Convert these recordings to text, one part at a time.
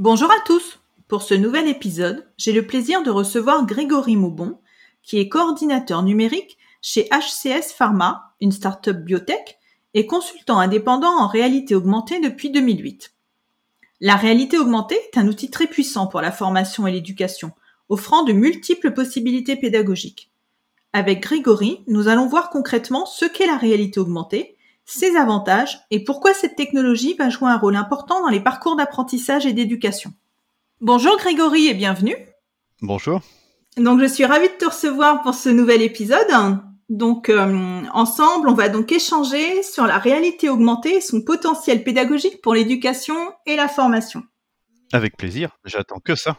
Bonjour à tous Pour ce nouvel épisode, j'ai le plaisir de recevoir Grégory Maubon, qui est coordinateur numérique chez HCS Pharma, une start-up biotech, et consultant indépendant en réalité augmentée depuis 2008. La réalité augmentée est un outil très puissant pour la formation et l'éducation, offrant de multiples possibilités pédagogiques. Avec Grégory, nous allons voir concrètement ce qu'est la réalité augmentée ses avantages et pourquoi cette technologie va jouer un rôle important dans les parcours d'apprentissage et d'éducation. Bonjour Grégory et bienvenue. Bonjour. Donc je suis ravie de te recevoir pour ce nouvel épisode. Donc euh, ensemble, on va donc échanger sur la réalité augmentée et son potentiel pédagogique pour l'éducation et la formation. Avec plaisir, j'attends que ça.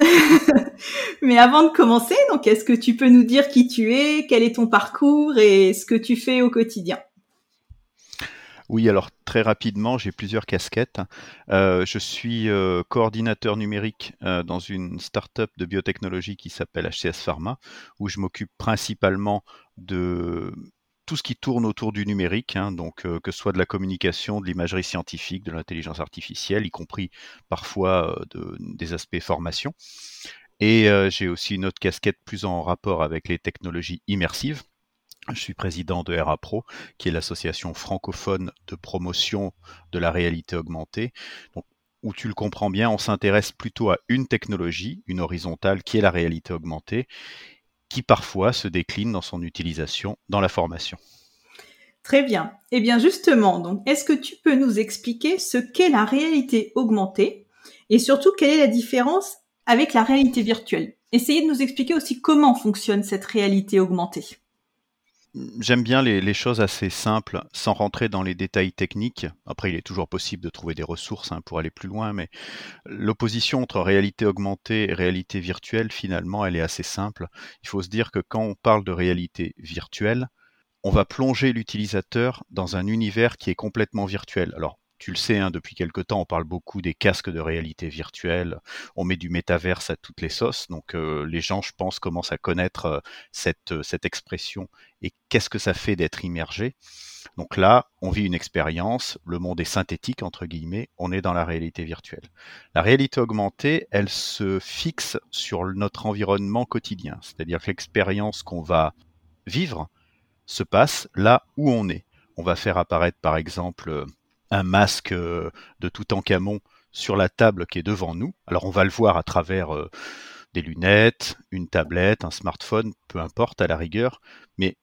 Mais avant de commencer, donc est-ce que tu peux nous dire qui tu es, quel est ton parcours et ce que tu fais au quotidien? Oui, alors très rapidement, j'ai plusieurs casquettes. Euh, je suis euh, coordinateur numérique euh, dans une start-up de biotechnologie qui s'appelle HCS Pharma, où je m'occupe principalement de tout ce qui tourne autour du numérique, hein, donc que ce soit de la communication, de l'imagerie scientifique, de l'intelligence artificielle, y compris parfois des aspects formation. Et j'ai aussi une autre casquette plus en rapport avec les technologies immersives. Je suis président de RAPRO, qui est l'association francophone de promotion de la réalité augmentée. Où tu le comprends bien, on s'intéresse plutôt à une technologie, une horizontale, qui est la réalité augmentée, qui parfois se décline dans son utilisation dans la formation. Très bien. Eh bien justement, donc, est-ce que tu peux nous expliquer ce qu'est la réalité augmentée et surtout quelle est la différence avec la réalité virtuelle? Essayez de nous expliquer aussi comment fonctionne cette réalité augmentée. J'aime bien les, choses assez simples, sans rentrer dans les détails techniques. Après, il est toujours possible de trouver des ressources hein, pour aller plus loin, mais l'opposition entre réalité augmentée et réalité virtuelle, finalement, elle est assez simple. Il faut se dire que quand on parle de réalité virtuelle, on va plonger l'utilisateur dans un univers qui est complètement virtuel. Alors, tu le sais, hein, depuis quelque temps, on parle beaucoup des casques de réalité virtuelle. On met du métaverse à toutes les sauces. Donc, euh, les gens, je pense, commencent à connaître euh, cette, euh, cette expression et qu'est-ce que ça fait d'être immergé? Donc là, on vit une expérience, le monde est synthétique, entre guillemets, on est dans la réalité virtuelle. La réalité augmentée, elle se fixe sur notre environnement quotidien, c'est-à-dire que l'expérience qu'on va vivre se passe là où on est. On va faire apparaître, par exemple, un masque euh, de tout en camon sur la table qui est devant nous. Alors on va le voir à travers euh, des lunettes, une tablette, un smartphone, peu importe à la rigueur, mais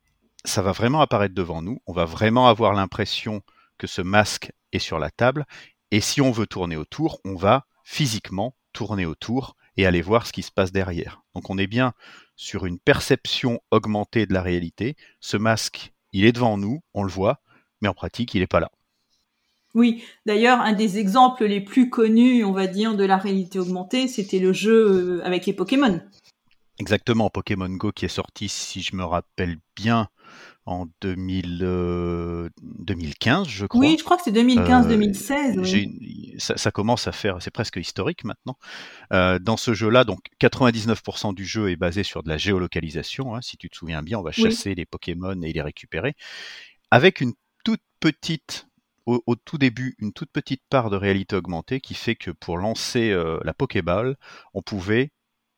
ça va vraiment apparaître devant nous. On va vraiment avoir l'impression que ce masque est sur la table. Et si on veut tourner autour, on va physiquement tourner autour et aller voir ce qui se passe derrière. Donc on est bien sur une perception augmentée de la réalité. Ce masque, il est devant nous, on le voit, mais en pratique, il n'est pas là. Oui, d'ailleurs, un des exemples les plus connus, on va dire, de la réalité augmentée, c'était le jeu euh, avec les Pokémon. Exactement, Pokémon Go qui est sorti, si je me rappelle bien, en 2015, euh, je crois. Oui, je crois que c'est 2015-2016. Euh, ça, commence à faire, c'est presque historique maintenant. dans ce jeu-là, donc 99% du jeu est basé sur de la géolocalisation. Hein, si tu te souviens bien, on va chasser les Pokémon et les récupérer. Avec une toute petite au, tout début une toute petite part de réalité augmentée qui fait que pour lancer euh, la Pokéball, on pouvait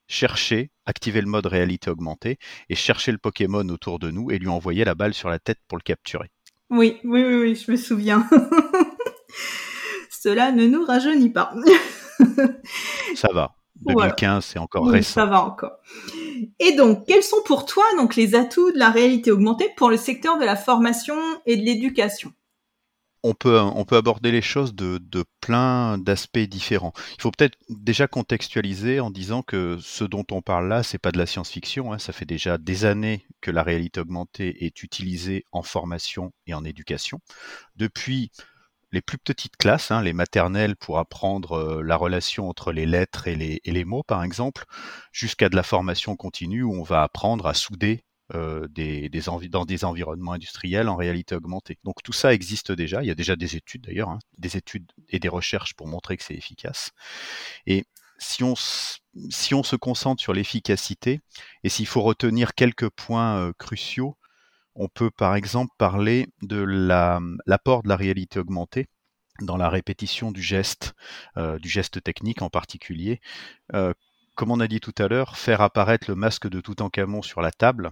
chercher, activer le mode réalité augmentée et chercher le Pokémon autour de nous et lui envoyer la balle sur la tête pour le capturer. Oui, oui, oui, oui je me souviens. Cela ne nous rajeunit pas. Ça va. 2015, c'est encore récent. Ça va encore. Et donc, quels sont pour toi donc les atouts de la réalité augmentée pour le secteur de la formation et de l'éducation? On peut, on peut aborder les choses de, de plein d'aspects différents. Il faut peut-être déjà contextualiser en disant que ce dont on parle là, c'est pas de la science-fiction. Hein. Ça fait déjà des années que la réalité augmentée est utilisée en formation et en éducation. Depuis les plus petites classes, hein, les maternelles pour apprendre euh, la relation entre les lettres et les, et les mots, par exemple, jusqu'à de la formation continue où on va apprendre à souder euh, des, dans des environnements industriels en réalité augmentée. Donc tout ça existe déjà. Il y a déjà des études d'ailleurs, hein, des études et des recherches pour montrer que c'est efficace. Et si on, si on se concentre sur l'efficacité et s'il faut retenir quelques points euh, cruciaux, on peut par exemple parler de l'apport de la réalité augmentée dans la répétition du geste, euh, du geste technique en particulier. Comme on a dit tout à l'heure, faire apparaître le masque de Toutankhamon sur la table,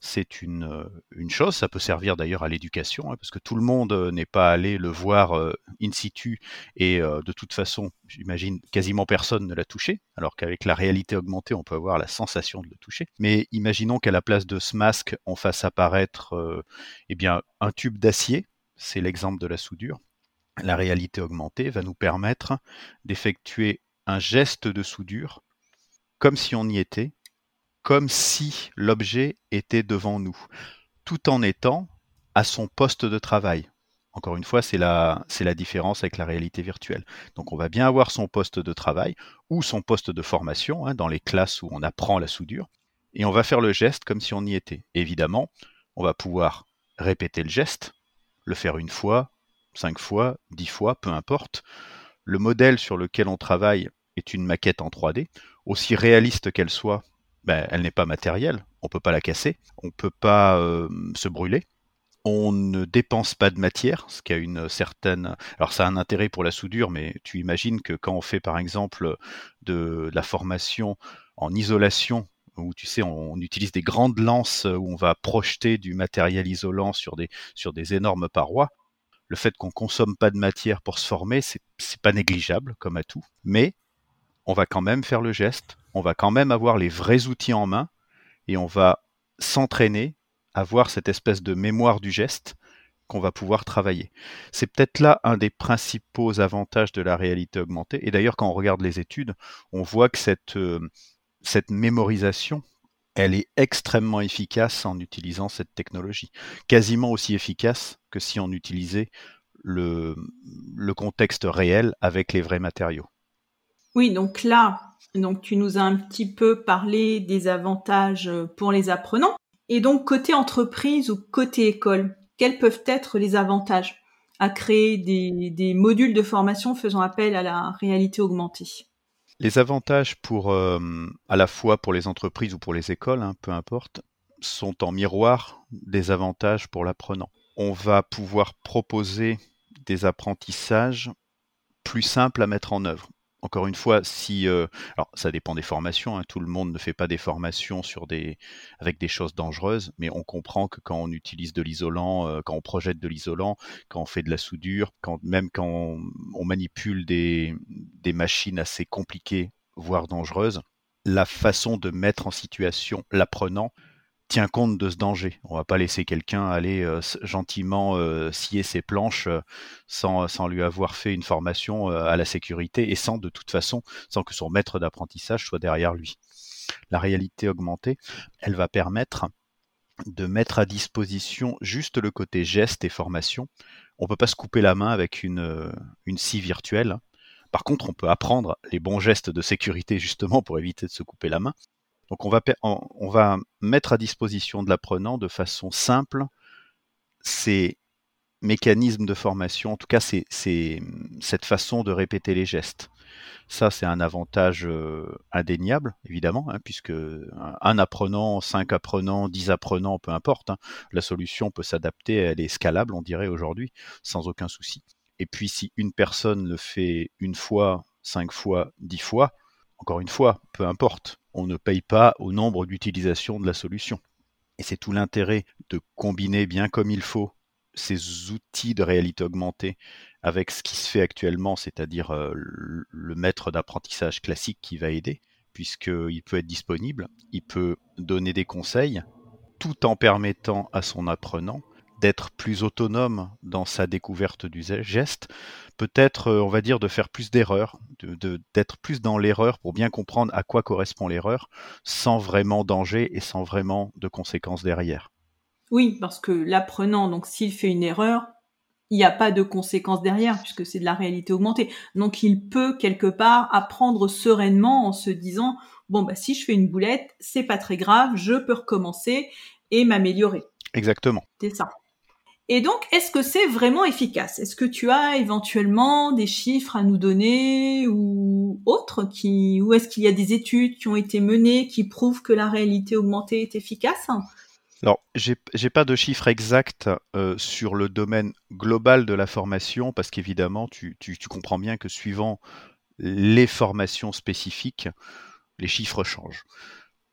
c'est une, euh, une chose. Ça peut servir d'ailleurs à l'éducation, hein, parce que tout le monde euh, n'est pas allé le voir euh, in situ et de toute façon, j'imagine, quasiment personne ne l'a touché, alors qu'avec la réalité augmentée, on peut avoir la sensation de le toucher. Mais imaginons qu'à la place de ce masque, on fasse apparaître eh bien, un tube d'acier, c'est l'exemple de la soudure. La réalité augmentée va nous permettre d'effectuer un geste de soudure comme si on y était, comme si l'objet était devant nous, tout en étant à son poste de travail. Encore une fois, c'est la, différence avec la réalité virtuelle. Donc on va bien avoir son poste de travail ou son poste de formation hein, dans les classes où on apprend la soudure, et on va faire le geste comme si on y était. Évidemment, on va pouvoir répéter le geste, le faire une fois, cinq fois, dix fois, peu importe. Le modèle sur lequel on travaille est une maquette en 3D, aussi réaliste qu'elle soit, ben, elle n'est pas matérielle, on peut pas la casser, on peut pas euh, se brûler, on ne dépense pas de matière, ce qui a une certaine. Alors ça a un intérêt pour la soudure, mais tu imagines que quand on fait par exemple de, la formation en isolation, où tu sais on, utilise des grandes lances où on va projeter du matériel isolant sur des sur des énormes parois, le fait qu'on consomme pas de matière pour se former, c'est pas négligeable comme atout, mais on va quand même faire le geste, on va quand même avoir les vrais outils en main et on va s'entraîner à voir cette espèce de mémoire du geste qu'on va pouvoir travailler. C'est peut-être là un des principaux avantages de la réalité augmentée. Et d'ailleurs, quand on regarde les études, on voit que cette, euh, mémorisation, elle est extrêmement efficace en utilisant cette technologie. Quasiment aussi efficace que si on utilisait le contexte réel avec les vrais matériaux. Oui, donc là, donc tu nous as un petit peu parlé des avantages euh, pour les apprenants. Et donc côté entreprise ou côté école, quels peuvent être les avantages à créer des, modules de formation faisant appel à la réalité augmentée? Les avantages pour euh, à la fois pour les entreprises ou pour les écoles, hein, peu importe, sont en miroir des avantages pour l'apprenant. On va pouvoir proposer des apprentissages plus simples à mettre en œuvre encore une fois, si euh, ça dépend des formations, hein, tout le monde ne fait pas des formations avec des choses dangereuses, mais on comprend que quand on utilise de l'isolant, euh, quand on projette de l'isolant, quand on fait de la soudure, même quand on, on manipule des, des machines assez compliquées, voire dangereuses, la façon de mettre en situation l'apprenant tient compte de ce danger. On va pas laisser quelqu'un aller euh, gentiment euh, scier ses planches euh, sans, lui avoir fait une formation à la sécurité et sans de toute façon, sans que son maître d'apprentissage soit derrière lui. La réalité augmentée, elle va permettre de mettre à disposition juste le côté geste et formation. On peut pas se couper la main avec une, une scie virtuelle. Par contre, on peut apprendre les bons gestes de sécurité justement pour éviter de se couper la main. Donc on va, mettre à disposition de l'apprenant de façon simple ces mécanismes de formation, en tout cas c'est cette façon de répéter les gestes. Ça, c'est un avantage euh, indéniable, évidemment, hein, puisque un apprenant, cinq apprenants, dix apprenants, peu importe, hein, la solution peut s'adapter, elle est scalable, on dirait aujourd'hui, sans aucun souci. Et puis, si une personne le fait une fois, cinq fois, dix fois, encore une fois, peu importe, on ne paye pas au nombre d'utilisations de la solution. Et c'est tout l'intérêt de combiner bien comme il faut ces outils de réalité augmentée avec ce qui se fait actuellement, c'est-à-dire euh, le maître d'apprentissage classique qui va aider, puisqu'il peut être disponible, il peut donner des conseils, tout en permettant à son apprenant d'être plus autonome dans sa découverte du geste, peut-être, euh, on va dire, de faire plus d'erreurs, d'être plus dans l'erreur pour bien comprendre à quoi correspond l'erreur, sans vraiment danger et sans vraiment de conséquences derrière. Oui, parce que l'apprenant, donc s'il fait une erreur, il n'y a pas de conséquences derrière puisque c'est de la réalité augmentée. Donc il peut quelque part apprendre sereinement en se disant bon bah si je fais une boulette, c'est pas très grave, je peux recommencer et m'améliorer. Exactement. C'est ça. Et donc, est-ce que c'est vraiment efficace? Est-ce que tu as éventuellement des chiffres à nous donner ou autres ou est-ce qu'il y a des études qui ont été menées qui prouvent que la réalité augmentée est efficace? Alors, j'ai pas de chiffres exacts euh, sur le domaine global de la formation, parce qu'évidemment, tu, comprends bien que suivant les formations spécifiques, les chiffres changent.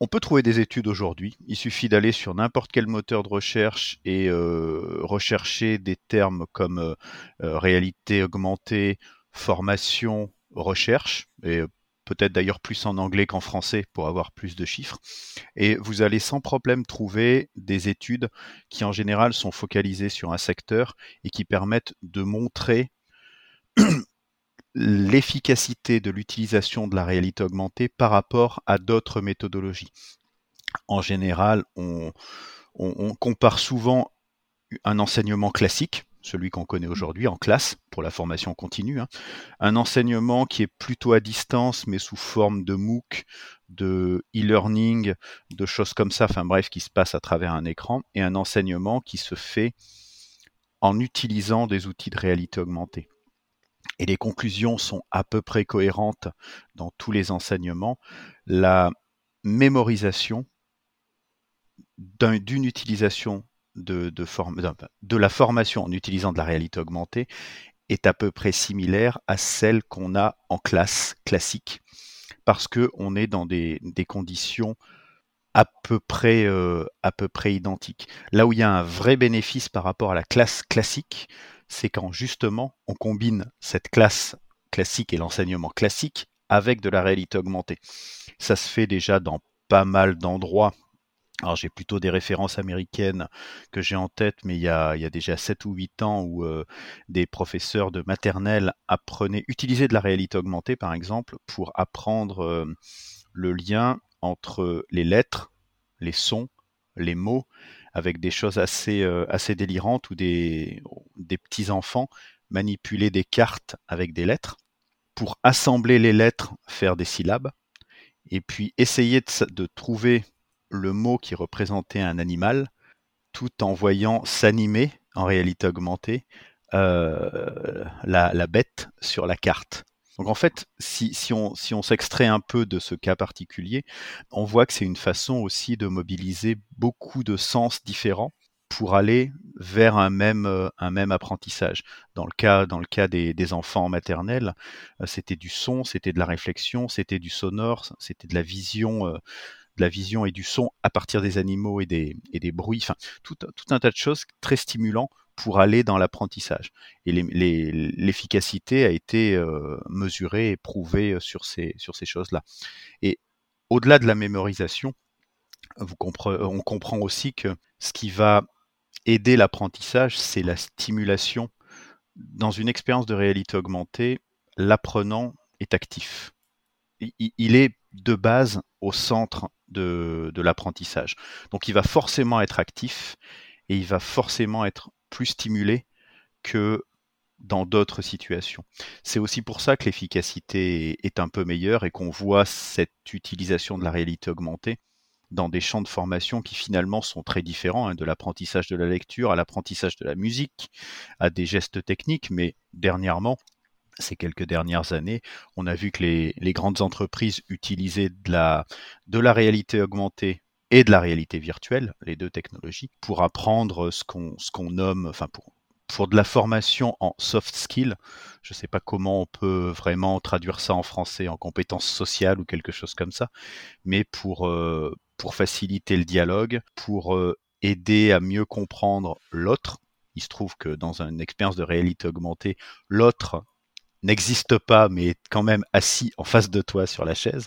On peut trouver des études aujourd'hui. Il suffit d'aller sur n'importe quel moteur de recherche et euh, rechercher des termes comme euh, réalité augmentée, formation, recherche. Et peut-être d'ailleurs plus en anglais qu'en français pour avoir plus de chiffres. Et vous allez sans problème trouver des études qui en général sont focalisées sur un secteur et qui permettent de montrer l'efficacité de l'utilisation de la réalité augmentée par rapport à d'autres méthodologies. En général, on, compare souvent un enseignement classique, celui qu'on connaît aujourd'hui en classe pour la formation continue. Hein. Un enseignement qui est plutôt à distance, mais sous forme de MOOC, de e-learning, de choses comme ça, enfin bref, qui se passe à travers un écran, et un enseignement qui se fait en utilisant des outils de réalité augmentée. Et les conclusions sont à peu près cohérentes dans tous les enseignements. La mémorisation d'une utilisation de, de, la formation en utilisant de la réalité augmentée est à peu près similaire à celle qu'on a en classe classique, parce qu'on est dans des, conditions à peu, près, euh, à peu près identiques. Là où il y a un vrai bénéfice par rapport à la classe classique, c'est quand justement on combine cette classe classique et l'enseignement classique avec de la réalité augmentée. Ça se fait déjà dans pas mal d'endroits alors j'ai plutôt des références américaines que j'ai en tête, mais il y a, déjà 7 ou 8 ans où euh, des professeurs de maternelle apprenaient, utilisaient de la réalité augmentée par exemple, pour apprendre euh, le lien entre les lettres, les sons, les mots, avec des choses assez, euh, délirantes où des, des petits-enfants manipulaient des cartes avec des lettres pour assembler les lettres, faire des syllabes, et puis essayer de trouver le mot qui représentait un animal, tout en voyant s'animer, en réalité augmentée, euh, la, bête sur la carte. Donc en fait, si, on, s'extrait un peu de ce cas particulier, on voit que c'est une façon aussi de mobiliser beaucoup de sens différents pour aller vers un même, euh, apprentissage. Dans le cas, des, des enfants maternels, euh, c'était du son, c'était de la réflexion, c'était du sonore, c'était de la vision de la vision et du son à partir des animaux et des, bruits, tout, un tas de choses très stimulants pour aller dans l'apprentissage. Et l'efficacité a été euh, mesurée et prouvée euh, sur ces, choses-là. Et au-delà de la mémorisation, on comprend aussi que ce qui va aider l'apprentissage, c'est la stimulation. Dans une expérience de réalité augmentée, l'apprenant est actif. Il est de base au centre de, l'apprentissage. Donc il va forcément être actif et il va forcément être plus stimulé que dans d'autres situations. C'est aussi pour ça que l'efficacité est un peu meilleure et qu'on voit cette utilisation de la réalité augmentée dans des champs de formation qui finalement sont très différents, hein, de l'apprentissage de la lecture à l'apprentissage de la musique, à des gestes techniques, mais dernièrement, ces quelques dernières années, on a vu que les, grandes entreprises utilisaient de la, réalité augmentée et de la réalité virtuelle, les deux technologies, pour apprendre ce qu'on nomme, enfin pour pour de la formation en soft skills. Je ne sais pas comment on peut vraiment traduire ça en français, en compétences sociales ou quelque chose comme ça, mais pour euh, pour faciliter le dialogue, pour euh, aider à mieux comprendre l'autre. Il se trouve que dans une expérience de réalité augmentée, l'autre n'existe pas, mais est quand même assis en face de toi sur la chaise,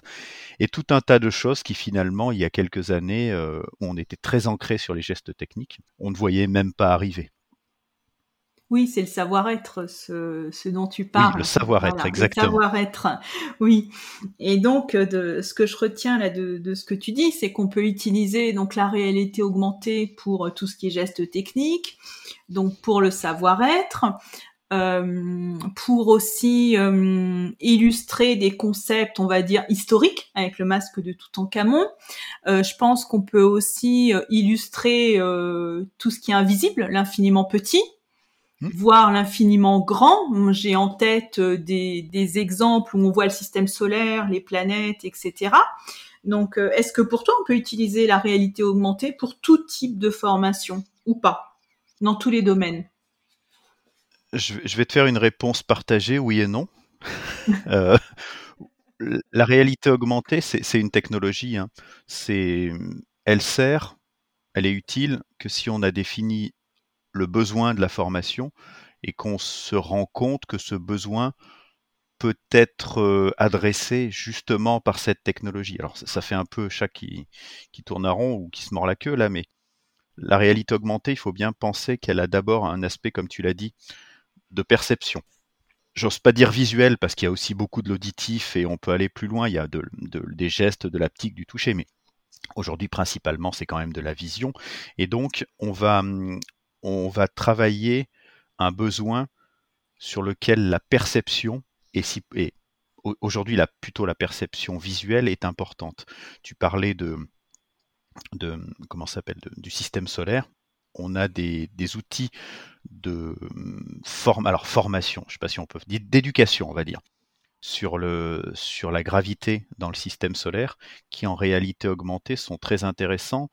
et tout un tas de choses qui finalement, il y a quelques années, euh, on était très ancré sur les gestes techniques, on ne voyait même pas arriver. Oui, c'est le savoir-être, ce, dont tu parles. Oui, le savoir-être, exactement. Le savoir-être, oui. Et donc, de, ce que je retiens là de, ce que tu dis, c'est qu'on peut utiliser donc la réalité augmentée pour tout ce qui est gestes techniques, donc pour le savoir-être, euh, pour aussi euh, illustrer des concepts, on va dire, historiques avec le masque de Toutankhamon. Euh, je pense qu'on peut aussi euh, illustrer tout ce qui est invisible, l'infiniment petit, hmm. voire l'infiniment grand. J'ai en tête des, des, exemples où on voit le système solaire, les planètes, etc. Donc, est-ce que pour toi, on peut utiliser la réalité augmentée pour tout type de formation ou pas, dans tous les domaines? Je, vais te faire une réponse partagée, oui et non. Euh, la réalité augmentée, c'est une technologie. Hein. elle sert, elle est utile que si on a défini le besoin de la formation et qu'on se rend compte que ce besoin peut être euh, adressé justement par cette technologie. Alors ça, fait un peu chat qui, qui tourne à rond ou qui se mord la queue là, mais la réalité augmentée, il faut bien penser qu'elle a d'abord un aspect, comme tu l'as dit, de perception. J'ose pas dire visuel parce qu'il y a aussi beaucoup de l'auditif et on peut aller plus loin. Il y a des gestes, de l'aptique, du toucher, mais aujourd'hui principalement c'est quand même de la vision. Et donc on va, travailler un besoin sur lequel la perception est, aujourd'hui la, plutôt la perception visuelle est importante. Tu parlais de, de comment s'appelle du système solaire on a des, outils de alors formation, je ne sais pas si on peut dire d'éducation, on va dire, sur, le, sur la gravité dans le système solaire, qui en réalité augmentée sont très intéressants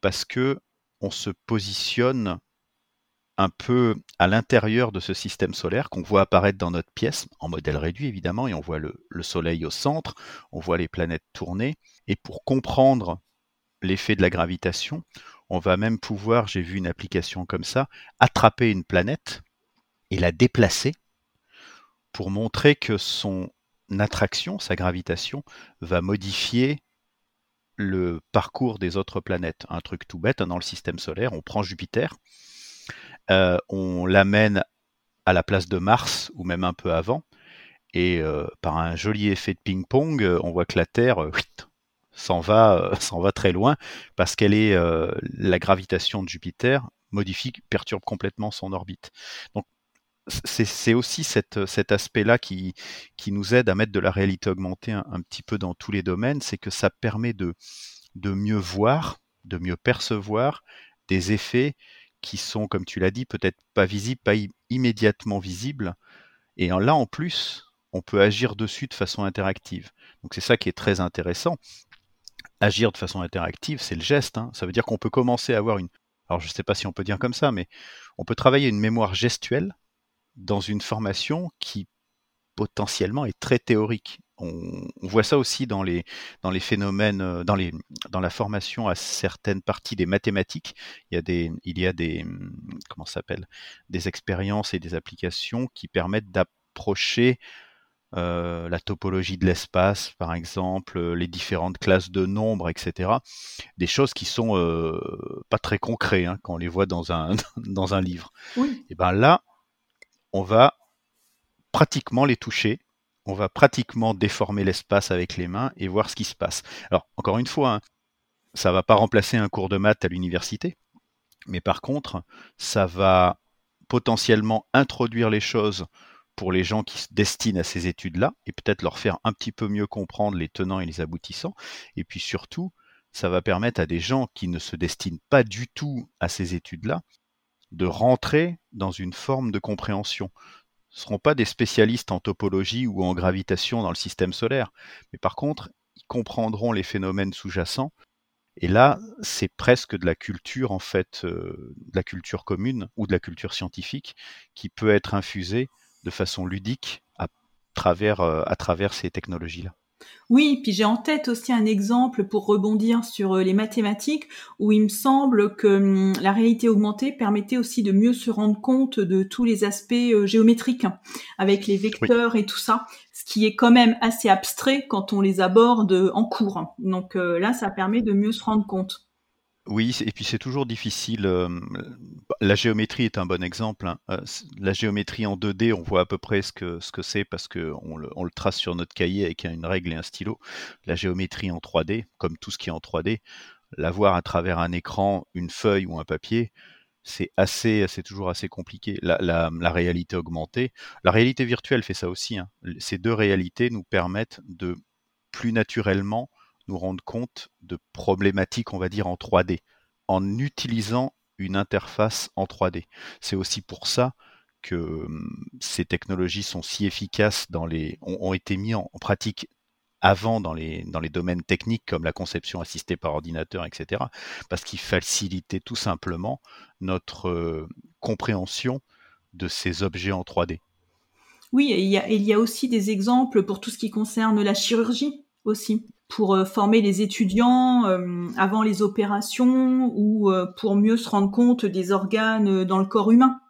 parce que on se positionne un peu à l'intérieur de ce système solaire qu'on voit apparaître dans notre pièce, en modèle réduit évidemment, et on voit le Soleil au centre, on voit les planètes tourner, et pour comprendre l'effet de la gravitation, on va même pouvoir, j'ai vu une application comme ça, attraper une planète et la déplacer pour montrer que son attraction, sa gravitation, va modifier le parcours des autres planètes. Un truc tout bête, hein, dans le système solaire, on prend Jupiter, euh, on l'amène à la place de Mars, ou même un peu avant, et euh, par un joli effet de ping-pong, euh, on voit que la Terre, s'en va, euh, s'en va très loin parce qu'elle est euh, la gravitation de Jupiter modifie, perturbe complètement son orbite. Donc c'est aussi cet aspect-là qui, qui nous aide à mettre de la réalité augmentée un, petit peu dans tous les domaines, c'est que ça permet de, de mieux voir, de mieux percevoir des effets qui sont, comme tu l'as dit, peut-être pas visibles, pas immédiatement visibles. Et là, en plus, on peut agir dessus de façon interactive. Donc c'est ça qui est très intéressant agir de façon interactive, c'est le geste. Hein. Ça veut dire qu'on peut commencer à avoir une. Alors, je ne sais pas si on peut dire comme ça, mais on peut travailler une mémoire gestuelle dans une formation qui potentiellement est très théorique. On, voit ça aussi dans les, dans les phénomènes, euh, dans, les, dans la formation à certaines parties des mathématiques. Il y a des, il y a des, comment s'appelle, des expériences et des applications qui permettent d'approcher euh, la topologie de l'espace, par exemple, euh, les différentes classes de nombres, etc. Des choses qui sont euh, pas très concrètes hein, quand on les voit dans un, dans un livre. Et ben là, on va pratiquement les toucher, on va pratiquement déformer l'espace avec les mains et voir ce qui se passe. Alors, encore une fois, hein, ça va pas remplacer un cours de maths à l'université, mais par contre, ça va potentiellement introduire les choses pour les gens qui se destinent à ces études-là et peut-être leur faire un petit peu mieux comprendre les tenants et les aboutissants. Et puis surtout, ça va permettre à des gens qui ne se destinent pas du tout à ces études-là de rentrer dans une forme de compréhension. Ce ne seront pas des spécialistes en topologie ou en gravitation dans le système solaire, mais par contre, ils comprendront les phénomènes sous-jacents. Et là, c'est presque de la culture, en fait, euh, de la culture commune ou de la culture scientifique qui peut être infusée de façon ludique à travers, euh, à travers ces technologies-là. Oui, puis j'ai en tête aussi un exemple pour rebondir sur euh, les mathématiques où il me semble que hum, la réalité augmentée permettait aussi de mieux se rendre compte de tous les aspects euh, géométriques hein, avec les vecteurs et tout ça, ce qui est quand même assez abstrait quand on les aborde en cours. Donc là, ça permet de mieux se rendre compte. Oui, et puis c'est toujours difficile. la géométrie est un bon exemple. Hein. la géométrie en 2D, on voit à peu près ce que ce que c'est parce qu'on le, on le trace sur notre cahier avec une règle et un stylo. La géométrie en 3D, comme tout ce qui est en 3D, la voir à travers un écran, une feuille ou un papier, c'est assez, c'est toujours assez compliqué. La, réalité augmentée, la réalité virtuelle fait ça aussi. Hein. Ces deux réalités nous permettent de plus naturellement nous rendre compte de problématiques, on va dire, en 3D, en utilisant une interface en 3D. C'est aussi pour ça que hum, ces technologies sont si efficaces dans les, ont, été mis en pratique avant dans les, domaines techniques comme la conception assistée par ordinateur, etc. Parce qu'il facilitait tout simplement notre euh, compréhension de ces objets en 3D. Oui, a, il y a aussi des exemples pour tout ce qui concerne la chirurgie aussi, pour euh, former les étudiants euh, avant les opérations ou pour mieux se rendre compte des organes dans le corps humain.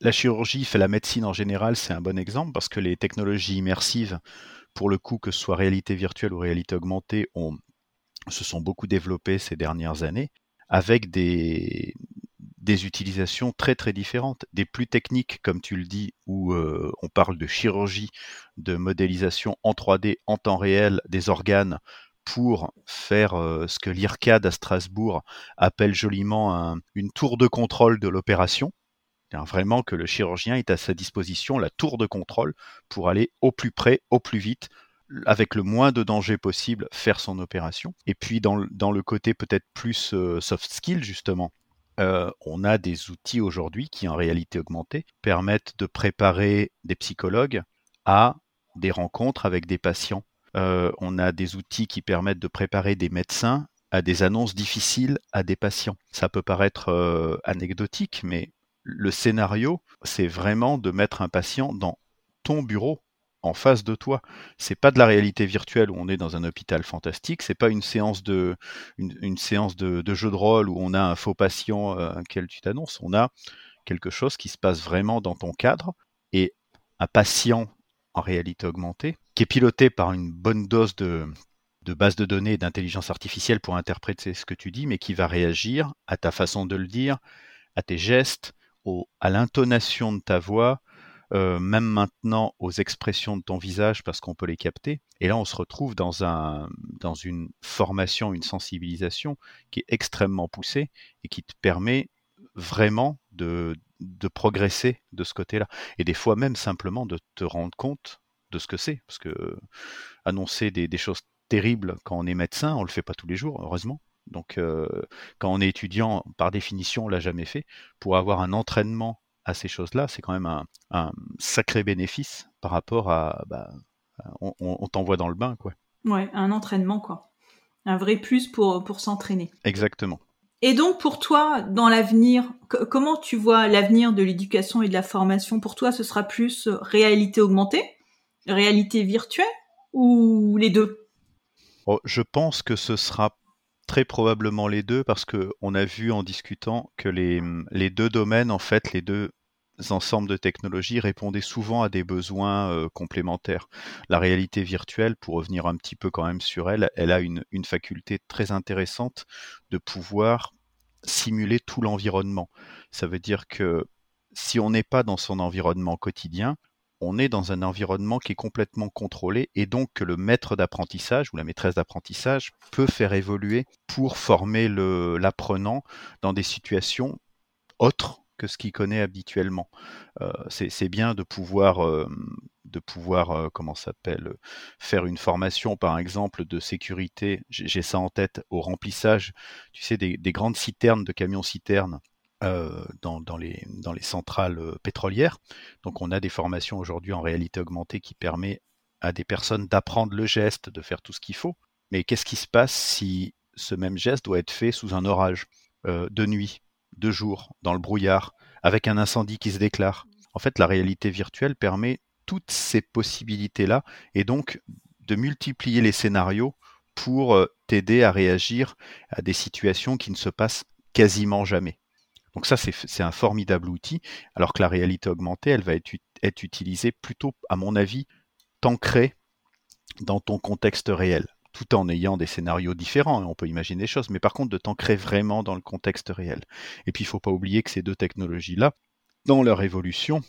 La chirurgie fait la médecine en général, c'est un bon exemple parce que les technologies immersives pour le coup, que ce soit réalité virtuelle ou réalité augmentée, se sont beaucoup développés ces dernières années, avec des, des utilisations très très différentes, des plus techniques comme tu le dis, où euh, on parle de chirurgie, de modélisation en 3D, en temps réel des organes pour faire euh, ce que l'IRCAD à Strasbourg appelle joliment une tour de contrôle de l'opération. Vraiment que le chirurgien est à sa disposition la tour de contrôle pour aller au plus près, au plus vite, avec le moins de danger possible, faire son opération. Et puis dans, le côté peut-être plus euh, soft skill, justement, euh, on a des outils aujourd'hui qui, en réalité augmentée, permettent de préparer des psychologues à des rencontres avec des patients. Euh, on a des outils qui permettent de préparer des médecins à des annonces difficiles à des patients. Ça peut paraître anecdotique, mais le scénario, c'est vraiment de mettre un patient dans ton bureau en face de toi. C'est pas de la réalité virtuelle où on est dans un hôpital fantastique. C'est pas une séance de une, séance de, jeu de rôle où on a un faux patient euh, auquel tu t'annonces. On a quelque chose qui se passe vraiment dans ton cadre et un patient en réalité augmentée qui est piloté par une bonne dose de, de base de données d'intelligence artificielle pour interpréter ce que tu dis, mais qui va réagir à ta façon de le dire, à tes gestes, à l'intonation de ta voix, euh, même maintenant aux expressions de ton visage parce qu'on peut les capter. Et là, on se retrouve dans, un, dans une formation, une sensibilisation qui est extrêmement poussée et qui te permet vraiment de, progresser de ce côté-là. Et des fois même simplement de te rendre compte de ce que c'est. Parce que annoncer des, choses terribles quand on est médecin, on le fait pas tous les jours, heureusement. Donc, euh, quand on est étudiant, par définition, on l'a jamais fait. Pour avoir un entraînement à ces choses-là, c'est quand même un, sacré bénéfice par rapport à, bah, on, t'envoie dans le bain, quoi. Ouais, un entraînement, quoi. Un vrai plus pour, pour s'entraîner. Exactement. Et donc, pour toi, dans l'avenir, comment tu vois l'avenir de l'éducation et de la formation? Pour toi, ce sera plus réalité augmentée, réalité virtuelle ou les deux? Oh, Je pense que ce sera Très probablement les deux, parce qu'on a vu en discutant que les, les deux domaines, en fait, les deux ensembles de technologies répondaient souvent à des besoins euh, complémentaires. La réalité virtuelle, pour revenir un petit peu quand même sur elle, elle a une faculté très intéressante de pouvoir simuler tout l'environnement. Ça veut dire que si on n'est pas dans son environnement quotidien, on est dans un environnement qui est complètement contrôlé et donc que le maître d'apprentissage ou la maîtresse d'apprentissage peut faire évoluer pour former l'apprenant dans des situations autres que ce qu'il connaît habituellement. Euh, c'est bien de pouvoir, euh, de euh, s'appelle, faire une formation, par exemple, de sécurité. J'ai ça en tête au remplissage, tu sais, des, des grandes citernes de camions citernes euh, dans, les centrales euh, pétrolières. Donc on a des formations aujourd'hui en réalité augmentée qui permet à des personnes d'apprendre le geste, de faire tout ce qu'il faut. Mais qu'est-ce qui se passe si ce même geste doit être fait sous un orage, euh, de nuit, de jour, dans le brouillard, avec un incendie qui se déclare? En fait, la réalité virtuelle permet toutes ces possibilités-là et donc de multiplier les scénarios pour t'aider à réagir à des situations qui ne se passent quasiment jamais. Donc ça, c'est un formidable outil, alors que la réalité augmentée, elle va être, utilisée plutôt, à mon avis, t'ancrer dans ton contexte réel. tout en ayant des scénarios différents, on peut imaginer des choses, mais par contre de t'ancrer vraiment dans le contexte réel. Et puis il ne faut pas oublier que ces deux technologies-là, dans leur évolution,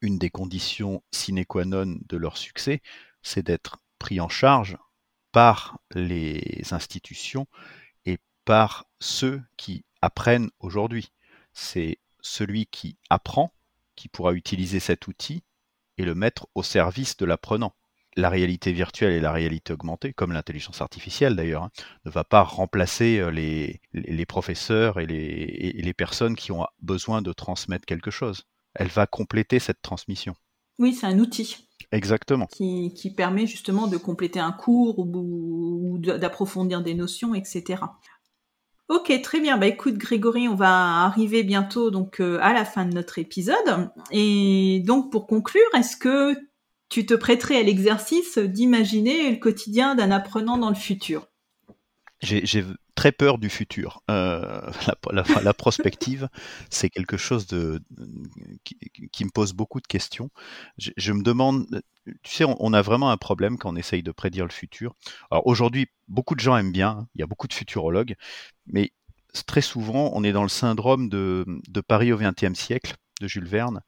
une des conditions sine qua non de leur succès, c'est d'être pris en charge par les institutions et par ceux qui apprennent aujourd'hui. C'est celui qui apprend qui pourra utiliser cet outil et le mettre au service de l'apprenant. La réalité virtuelle et la réalité augmentée, comme l'intelligence artificielle d'ailleurs, hein, ne va pas remplacer euh, les, les professeurs et les, et les personnes qui ont besoin de transmettre quelque chose. Elle va compléter cette transmission. Oui, c'est un outil. Exactement. Qui, qui, permet justement de compléter un cours ou, ou d'approfondir des notions, etc. Ok, très bien. Bah écoute, Grégory, on va arriver bientôt donc euh, à la fin de notre épisode. Et donc pour conclure, est-ce que tu te prêterais à l'exercice d'imaginer le quotidien d'un apprenant dans le futur? J'ai très peur du futur. Euh, la, prospective, c'est quelque chose de, qui, me pose beaucoup de questions. Je, me demande, tu sais, on, a vraiment un problème quand on essaye de prédire le futur. Alors aujourd'hui, beaucoup de gens aiment bien, hein, il y a beaucoup de futurologues, mais très souvent, on est dans le syndrome de, de Paris au XXe siècle de Jules Verne.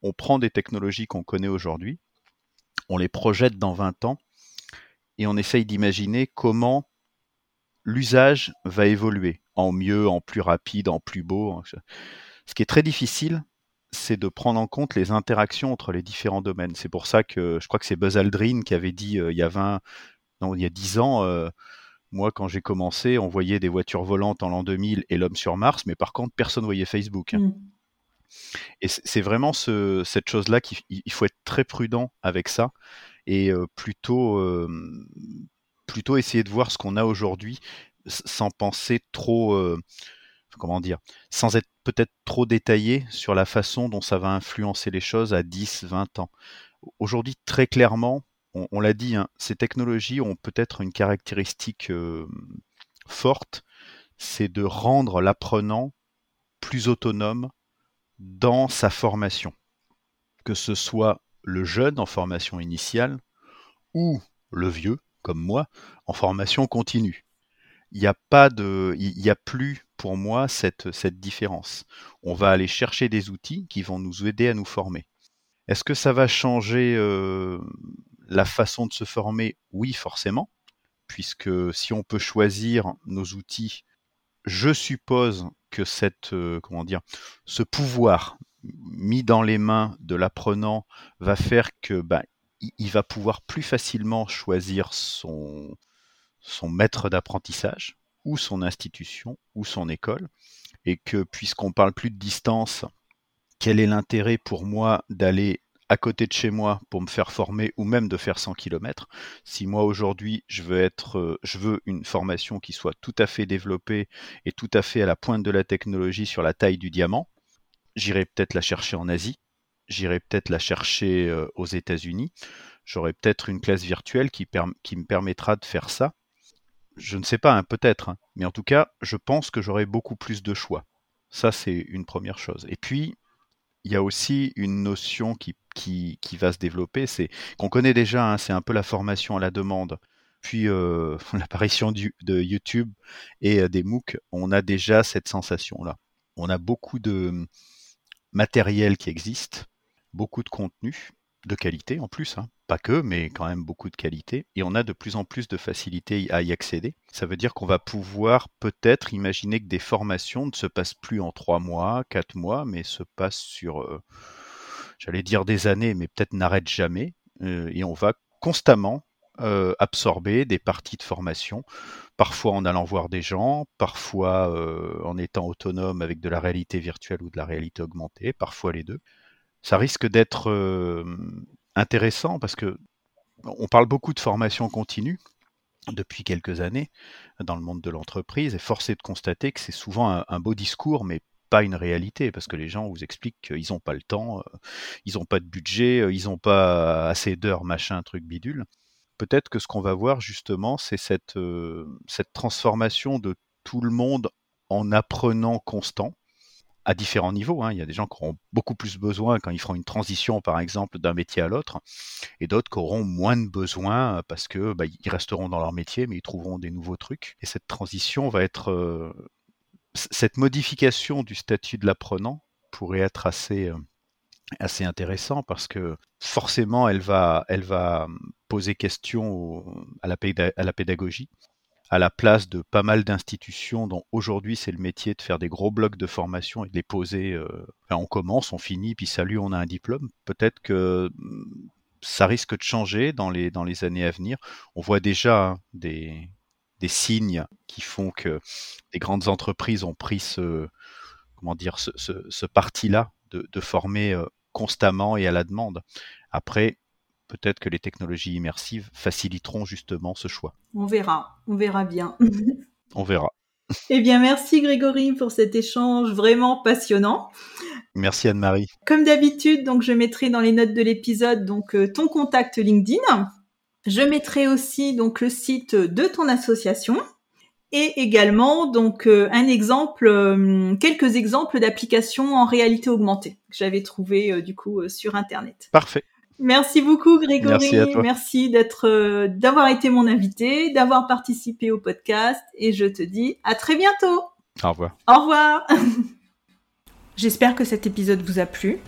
On prend des technologies qu'on connaît aujourd'hui, on les projette dans 20 ans, et on essaye d'imaginer comment l'usage va évoluer en mieux, en plus rapide, en plus beau. Ce qui est très difficile, c'est de prendre en compte les interactions entre les différents domaines. C'est pour ça que je crois que c'est Buzz Aldrin qui avait dit euh, il y a 20, non, il y a 10 ans, euh, moi quand j'ai commencé, on voyait des voitures volantes en l'an 2000 et l'homme sur Mars, mais par contre personne voyait Facebook. Mmh. Et c'est vraiment ce, cette chose-là qu'il faut être très prudent avec ça et euh, plutôt essayer de voir ce qu'on a aujourd'hui sans penser trop, euh, comment dire, sans être peut-être trop détaillé sur la façon dont ça va influencer les choses à 10, 20 ans. Aujourd'hui, très clairement, on, l'a dit, hein, ces technologies ont peut-être une caractéristique euh, forte, c'est de rendre l'apprenant plus autonome dans sa formation. Que ce soit le jeune en formation initiale ou le vieux, comme moi, en formation continue. Il n'y a pas de, il n'y a plus pour moi cette, différence. On va aller chercher des outils qui vont nous aider à nous former. Est-ce que ça va changer euh, la façon de se former? Oui, forcément, puisque si on peut choisir nos outils, je suppose que cette, euh, comment dire, ce pouvoir mis dans les mains de l'apprenant va faire que ben, il va pouvoir plus facilement choisir son, maître d'apprentissage ou son institution ou son école et que puisqu'on parle plus de distance, quel est l'intérêt pour moi d'aller à côté de chez moi pour me faire former ou même de faire 100 km. Si moi aujourd'hui je veux être, euh, je veux une formation qui soit tout à fait développée et tout à fait à la pointe de la technologie sur la taille du diamant, j'irai peut-être la chercher en Asie j'irai peut-être la chercher aux États-Unis. J'aurai peut-être une classe virtuelle qui, qui, me permettra de faire ça. Je ne sais pas, hein, peut-être, hein. mais en tout cas, je pense que j'aurai beaucoup plus de choix. Ça, c'est une première chose. Et puis, il y a aussi une notion qui, va se développer, c'est qu'on connaît déjà, hein, c'est un peu la formation à la demande. Puis l'apparition de YouTube et des MOOC, on a déjà cette sensation-là. On a beaucoup de matériel qui existe, beaucoup de contenu, de qualité en plus, hein. pas que, mais quand même beaucoup de qualité, et on a de plus en plus de facilité à y accéder. Ça veut dire qu'on va pouvoir peut-être imaginer que des formations ne se passent plus en trois mois, quatre mois, mais se passent sur, euh, j'allais dire des années, mais peut-être n'arrêtent jamais, euh, et on va constamment euh, absorber des parties de formation, parfois en allant voir des gens, parfois en étant autonome avec de la réalité virtuelle ou de la réalité augmentée, parfois les deux ça risque d'être intéressant parce que on parle beaucoup de formation continue depuis quelques années dans le monde de l'entreprise et force est de constater que c'est souvent un, beau discours mais pas une réalité parce que les gens vous expliquent qu'ils n'ont pas le temps, ils n'ont pas de budget, ils n'ont pas assez d'heures, machin, truc bidule. Peut-être que ce qu'on va voir justement, c'est cette transformation de tout le monde en apprenant constant à différents niveaux. Hein. Il y a des gens qui auront beaucoup plus besoin quand ils feront une transition, par exemple, d'un métier à l'autre, et d'autres qui auront moins de besoin parce que bah, ils resteront dans leur métier, mais ils trouveront des nouveaux trucs. Et cette transition va être euh, cette modification du statut de l'apprenant pourrait être assez euh, intéressant parce que forcément elle va va poser question à la pédagogie à la place de pas mal d'institutions dont aujourd'hui c'est le métier de faire des gros blocs de formation et de les poser. Euh, on commence, on finit, puis salut, on a un diplôme. Peut-être que mm, ça risque de changer dans les, dans les années à venir. On voit déjà hein, des, des signes qui font que les grandes entreprises ont pris ce, comment dire, ce, ce, parti-là de, de, former euh, constamment et à la demande. Après, peut-être que les technologies immersives faciliteront justement ce choix. On verra, on verra bien. on verra. Eh bien, merci Grégory pour cet échange vraiment passionnant. Merci Anne-Marie. Comme d'habitude, donc je mettrai dans les notes de l'épisode donc euh, ton contact LinkedIn. Je mettrai aussi donc le site de ton association et également donc euh, un exemple, euh, quelques exemples d'applications en réalité augmentée que j'avais trouvé du coup sur internet. Parfait. Merci beaucoup Grégory. Merci, d'être, euh, d'avoir été mon invité, d'avoir participé au podcast et je te dis à très bientôt. Au revoir. Au revoir. J'espère que cet épisode vous a plu.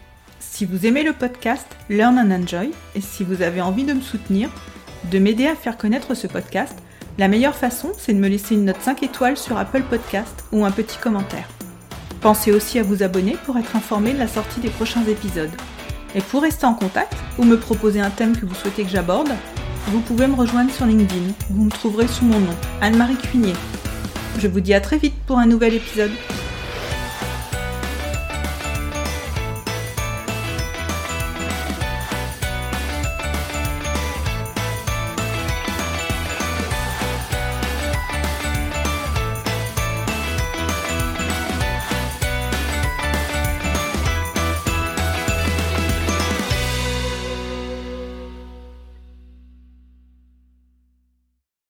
Si vous aimez le podcast Learn and Enjoy et si vous avez envie de me soutenir, de m'aider à faire connaître ce podcast, la meilleure façon, c'est de me laisser une note 5 étoiles sur Apple Podcast ou un petit commentaire. Pensez aussi à vous abonner pour être informé de la sortie des prochains épisodes. Et pour rester en contact ou me proposer un thème que vous souhaitez que j'aborde, vous pouvez me rejoindre sur LinkedIn. Vous me trouverez sous mon nom, Anne-Marie Cuinier. Je vous dis à très vite pour un nouvel épisode.